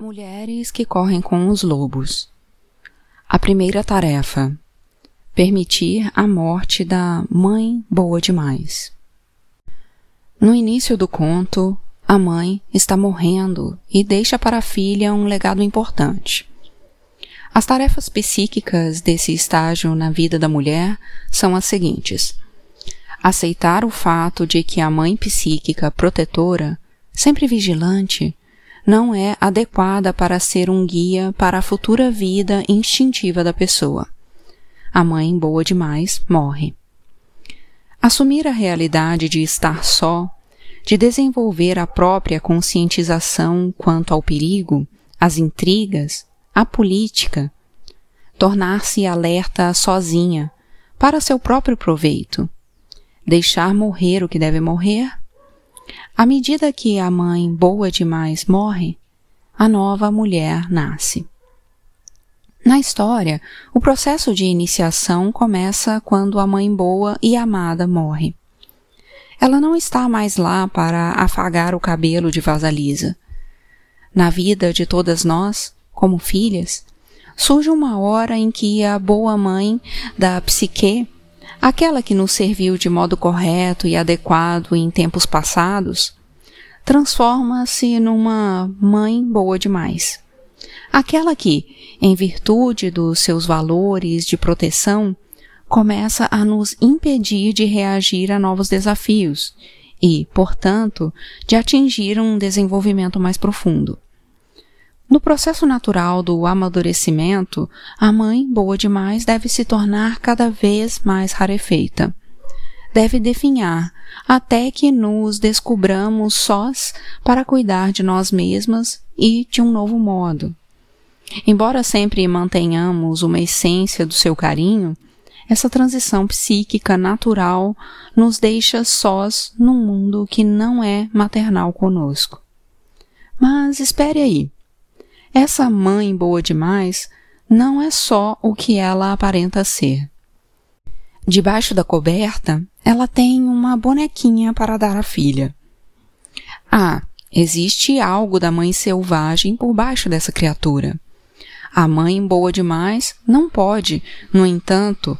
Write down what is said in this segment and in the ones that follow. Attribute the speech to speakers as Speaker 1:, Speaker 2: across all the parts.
Speaker 1: Mulheres que correm com os lobos. A primeira tarefa: permitir a morte da mãe boa demais. No início do conto, a mãe está morrendo e deixa para a filha um legado importante. As tarefas psíquicas desse estágio na vida da mulher são as seguintes: aceitar o fato de que a mãe psíquica protetora, sempre vigilante, não é adequada para ser um guia para a futura vida instintiva da pessoa. A mãe boa demais morre. Assumir a realidade de estar só, de desenvolver a própria conscientização quanto ao perigo, às intrigas, à política, tornar-se alerta sozinha, para seu próprio proveito, deixar morrer o que deve morrer à medida que a mãe boa demais morre, a nova mulher nasce. Na história, o processo de iniciação começa quando a mãe boa e amada morre. Ela não está mais lá para afagar o cabelo de Vasalisa. Na vida de todas nós, como filhas, surge uma hora em que a boa mãe da psique aquela que nos serviu de modo correto e adequado em tempos passados, transforma-se numa mãe boa demais. Aquela que, em virtude dos seus valores de proteção, começa a nos impedir de reagir a novos desafios e, portanto, de atingir um desenvolvimento mais profundo. No processo natural do amadurecimento, a mãe, boa demais, deve se tornar cada vez mais rarefeita. Deve definhar até que nos descubramos sós para cuidar de nós mesmas e de um novo modo. Embora sempre mantenhamos uma essência do seu carinho, essa transição psíquica natural nos deixa sós num mundo que não é maternal conosco. Mas espere aí. Essa mãe boa demais não é só o que ela aparenta ser. Debaixo da coberta, ela tem uma bonequinha para dar à filha. Ah, existe algo da mãe selvagem por baixo dessa criatura. A mãe boa demais não pode, no entanto,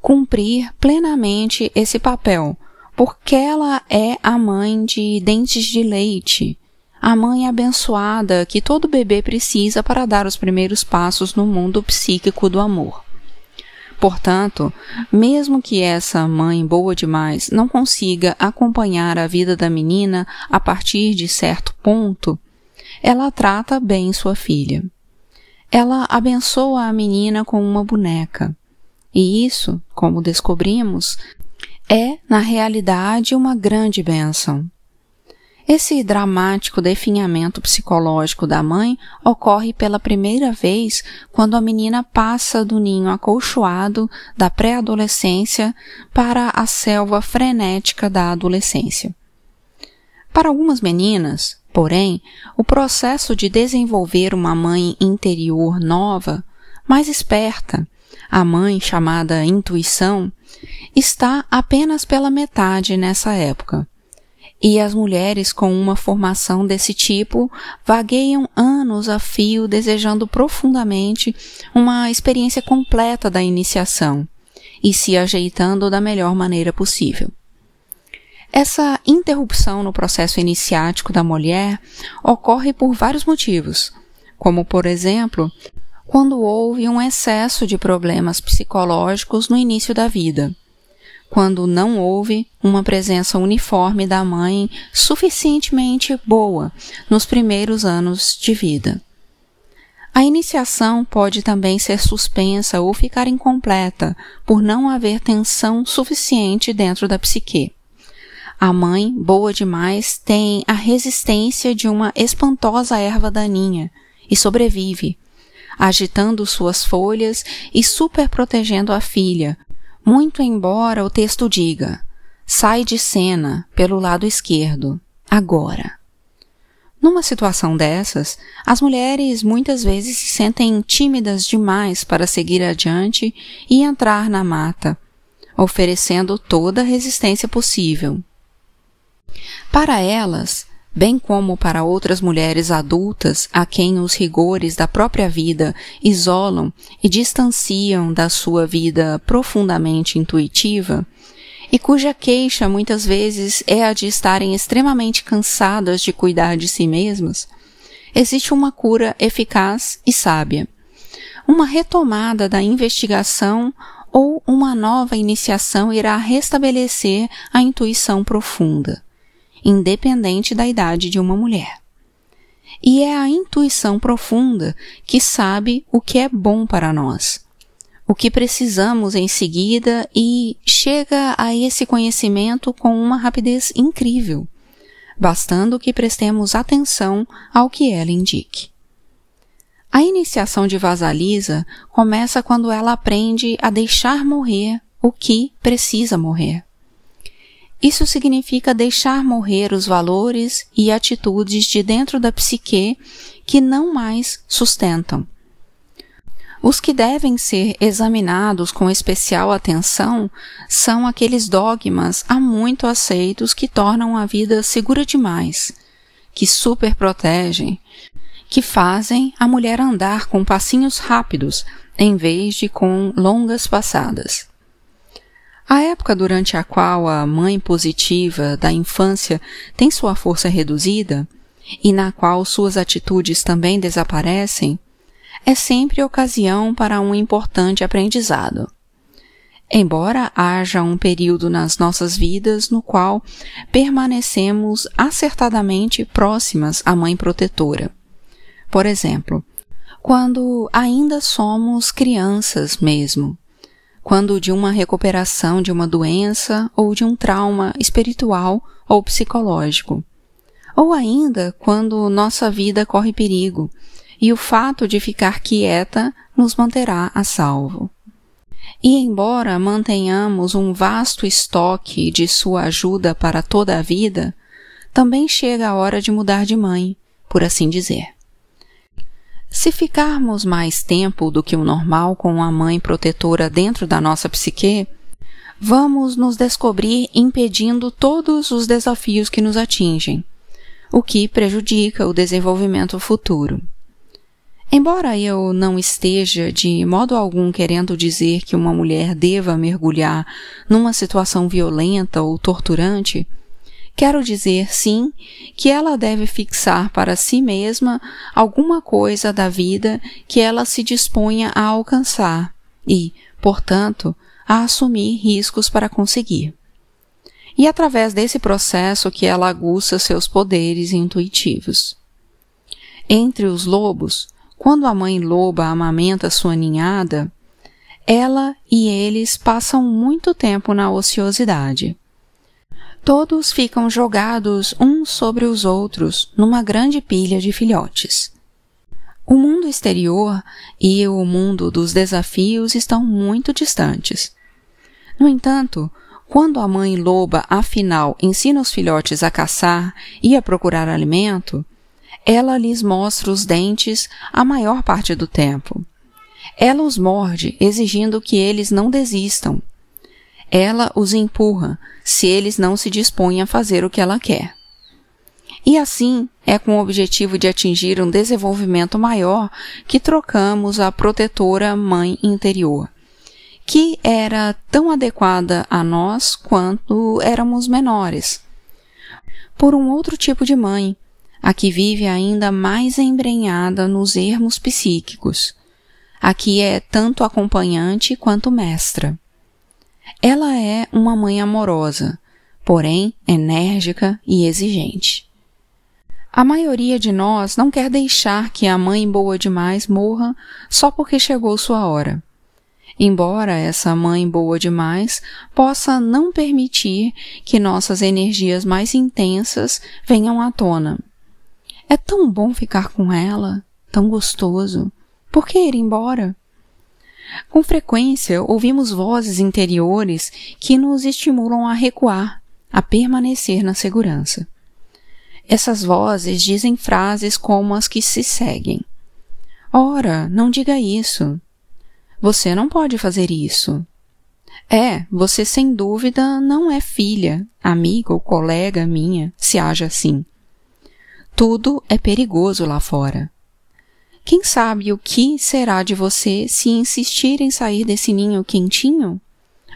Speaker 1: cumprir plenamente esse papel, porque ela é a mãe de dentes de leite, a mãe abençoada que todo bebê precisa para dar os primeiros passos no mundo psíquico do amor. Portanto, mesmo que essa mãe boa demais não consiga acompanhar a vida da menina a partir de certo ponto, ela trata bem sua filha. Ela abençoa a menina com uma boneca. E isso, como descobrimos, é, na realidade, uma grande bênção. Esse dramático definhamento psicológico da mãe ocorre pela primeira vez quando a menina passa do ninho acolchoado da pré-adolescência para a selva frenética da adolescência. Para algumas meninas, porém, o processo de desenvolver uma mãe interior nova, mais esperta, a mãe chamada intuição, está apenas pela metade nessa época e as mulheres com uma formação desse tipo vagueiam anos a fio desejando profundamente uma experiência completa da iniciação e se ajeitando da melhor maneira possível. Essa interrupção no processo iniciático da mulher ocorre por vários motivos, como, por exemplo, quando houve um excesso de problemas psicológicos no início da vida quando não houve uma presença uniforme da mãe suficientemente boa nos primeiros anos de vida. A iniciação pode também ser suspensa ou ficar incompleta por não haver tensão suficiente dentro da psique. A mãe, boa demais, tem a resistência de uma espantosa erva daninha e sobrevive, agitando suas folhas e superprotegendo a filha, muito embora o texto diga: sai de cena pelo lado esquerdo, agora. Numa situação dessas, as mulheres muitas vezes se sentem tímidas demais para seguir adiante e entrar na mata, oferecendo toda a resistência possível. Para elas, bem como para outras mulheres adultas a quem os rigores da própria vida isolam e distanciam da sua vida profundamente intuitiva, e cuja queixa muitas vezes é a de estarem extremamente cansadas de cuidar de si mesmas, existe uma cura eficaz e sábia. Uma retomada da investigação ou uma nova iniciação irá restabelecer a intuição profunda independente da idade de uma mulher. E é a intuição profunda que sabe o que é bom para nós, o que precisamos em seguida e chega a esse conhecimento com uma rapidez incrível, bastando que prestemos atenção ao que ela indique. A iniciação de Vasalisa começa quando ela aprende a deixar morrer o que precisa morrer. Isso significa deixar morrer os valores e atitudes de dentro da psique que não mais sustentam. Os que devem ser examinados com especial atenção são aqueles dogmas há muito aceitos que tornam a vida segura demais, que superprotegem, que fazem a mulher andar com passinhos rápidos em vez de com longas passadas. A época durante a qual a mãe positiva da infância tem sua força reduzida e na qual suas atitudes também desaparecem, é sempre ocasião para um importante aprendizado. Embora haja um período nas nossas vidas no qual permanecemos acertadamente próximas à mãe protetora. Por exemplo, quando ainda somos crianças mesmo, quando de uma recuperação de uma doença ou de um trauma espiritual ou psicológico. Ou ainda quando nossa vida corre perigo e o fato de ficar quieta nos manterá a salvo. E embora mantenhamos um vasto estoque de sua ajuda para toda a vida, também chega a hora de mudar de mãe, por assim dizer. Se ficarmos mais tempo do que o normal com a mãe protetora dentro da nossa psique, vamos nos descobrir impedindo todos os desafios que nos atingem, o que prejudica o desenvolvimento futuro. Embora eu não esteja de modo algum querendo dizer que uma mulher deva mergulhar numa situação violenta ou torturante, Quero dizer, sim, que ela deve fixar para si mesma alguma coisa da vida que ela se disponha a alcançar e, portanto, a assumir riscos para conseguir. E através desse processo que ela aguça seus poderes intuitivos. Entre os lobos, quando a mãe loba amamenta sua ninhada, ela e eles passam muito tempo na ociosidade todos ficam jogados uns sobre os outros numa grande pilha de filhotes. O mundo exterior e o mundo dos desafios estão muito distantes. No entanto, quando a mãe loba afinal ensina os filhotes a caçar e a procurar alimento, ela lhes mostra os dentes a maior parte do tempo. Ela os morde, exigindo que eles não desistam, ela os empurra se eles não se dispõem a fazer o que ela quer. E assim é com o objetivo de atingir um desenvolvimento maior que trocamos a protetora mãe interior, que era tão adequada a nós quanto éramos menores, por um outro tipo de mãe, a que vive ainda mais embrenhada nos ermos psíquicos, a que é tanto acompanhante quanto mestra. Ela é uma mãe amorosa, porém enérgica e exigente. A maioria de nós não quer deixar que a mãe boa demais morra só porque chegou sua hora. Embora essa mãe boa demais possa não permitir que nossas energias mais intensas venham à tona. É tão bom ficar com ela, tão gostoso. Por que ir embora? Com frequência, ouvimos vozes interiores que nos estimulam a recuar, a permanecer na segurança. Essas vozes dizem frases como as que se seguem. Ora, não diga isso. Você não pode fazer isso. É, você sem dúvida não é filha, amiga ou colega minha, se haja assim. Tudo é perigoso lá fora. Quem sabe o que será de você se insistir em sair desse ninho quentinho?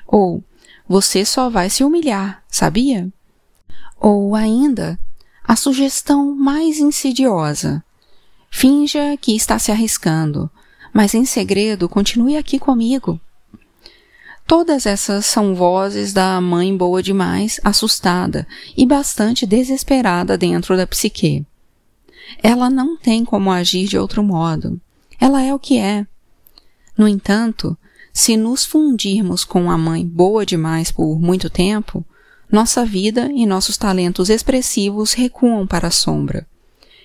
Speaker 1: Ou você só vai se humilhar, sabia? Ou ainda, a sugestão mais insidiosa. Finja que está se arriscando, mas em segredo continue aqui comigo. Todas essas são vozes da mãe boa demais, assustada e bastante desesperada dentro da psique. Ela não tem como agir de outro modo. Ela é o que é. No entanto, se nos fundirmos com a mãe boa demais por muito tempo, nossa vida e nossos talentos expressivos recuam para a sombra.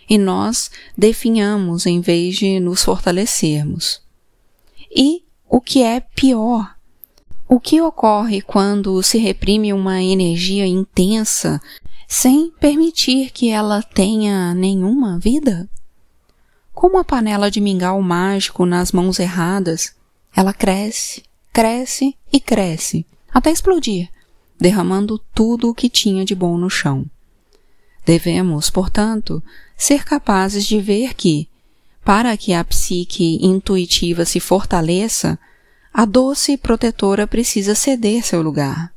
Speaker 1: E nós definhamos em vez de nos fortalecermos. E o que é pior, o que ocorre quando se reprime uma energia intensa sem permitir que ela tenha nenhuma vida? Como a panela de mingau mágico nas mãos erradas, ela cresce, cresce e cresce, até explodir, derramando tudo o que tinha de bom no chão. Devemos, portanto, ser capazes de ver que, para que a psique intuitiva se fortaleça, a doce protetora precisa ceder seu lugar.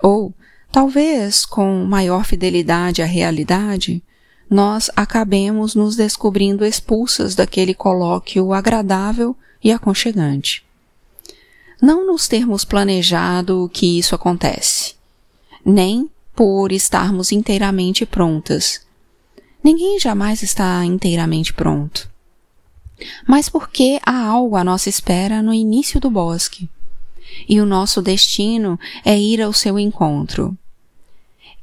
Speaker 1: Ou, talvez com maior fidelidade à realidade, nós acabemos nos descobrindo expulsas daquele colóquio agradável e aconchegante. Não nos termos planejado que isso acontece, nem por estarmos inteiramente prontas. Ninguém jamais está inteiramente pronto mas porque há algo à nossa espera no início do bosque. E o nosso destino é ir ao seu encontro.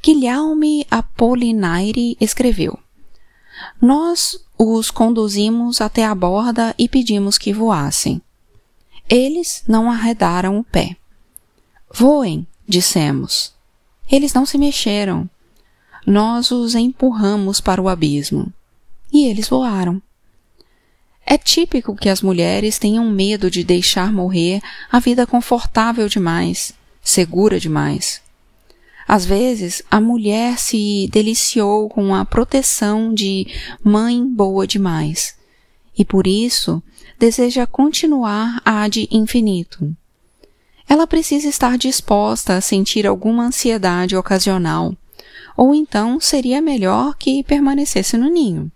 Speaker 1: Guilherme Apollinaire escreveu: Nós os conduzimos até a borda e pedimos que voassem. Eles não arredaram o pé. Voem, dissemos. Eles não se mexeram. Nós os empurramos para o abismo. E eles voaram. É típico que as mulheres tenham medo de deixar morrer a vida confortável demais, segura demais. Às vezes, a mulher se deliciou com a proteção de mãe boa demais, e por isso deseja continuar a de infinito. Ela precisa estar disposta a sentir alguma ansiedade ocasional, ou então seria melhor que permanecesse no ninho.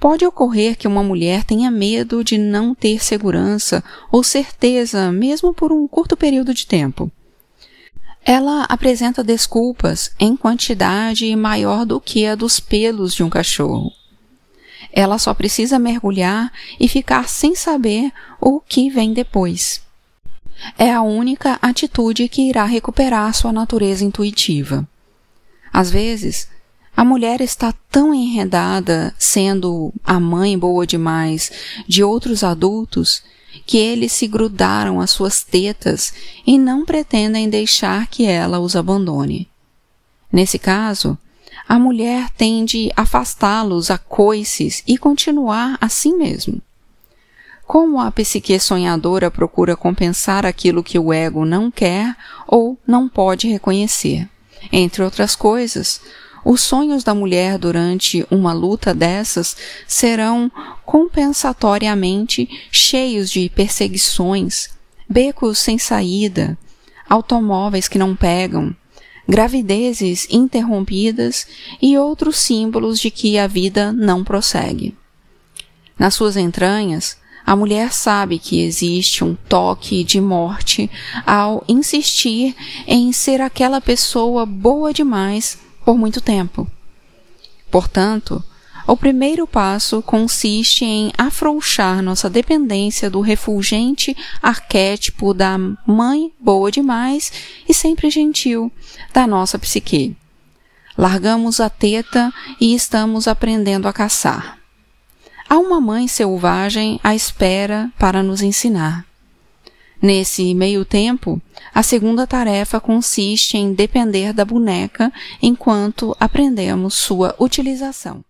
Speaker 1: Pode ocorrer que uma mulher tenha medo de não ter segurança ou certeza, mesmo por um curto período de tempo. Ela apresenta desculpas em quantidade maior do que a dos pelos de um cachorro. Ela só precisa mergulhar e ficar sem saber o que vem depois. É a única atitude que irá recuperar sua natureza intuitiva. Às vezes, a mulher está tão enredada, sendo a mãe boa demais de outros adultos, que eles se grudaram às suas tetas e não pretendem deixar que ela os abandone. Nesse caso, a mulher tende a afastá-los a coices e continuar assim mesmo. Como a psique sonhadora procura compensar aquilo que o ego não quer ou não pode reconhecer. Entre outras coisas, os sonhos da mulher durante uma luta dessas serão compensatoriamente cheios de perseguições, becos sem saída, automóveis que não pegam, gravidezes interrompidas e outros símbolos de que a vida não prossegue. Nas suas entranhas, a mulher sabe que existe um toque de morte ao insistir em ser aquela pessoa boa demais por muito tempo. Portanto, o primeiro passo consiste em afrouxar nossa dependência do refulgente arquétipo da mãe boa demais e sempre gentil da nossa psique. Largamos a teta e estamos aprendendo a caçar. Há uma mãe selvagem à espera para nos ensinar. Nesse meio tempo, a segunda tarefa consiste em depender da boneca enquanto aprendemos sua utilização.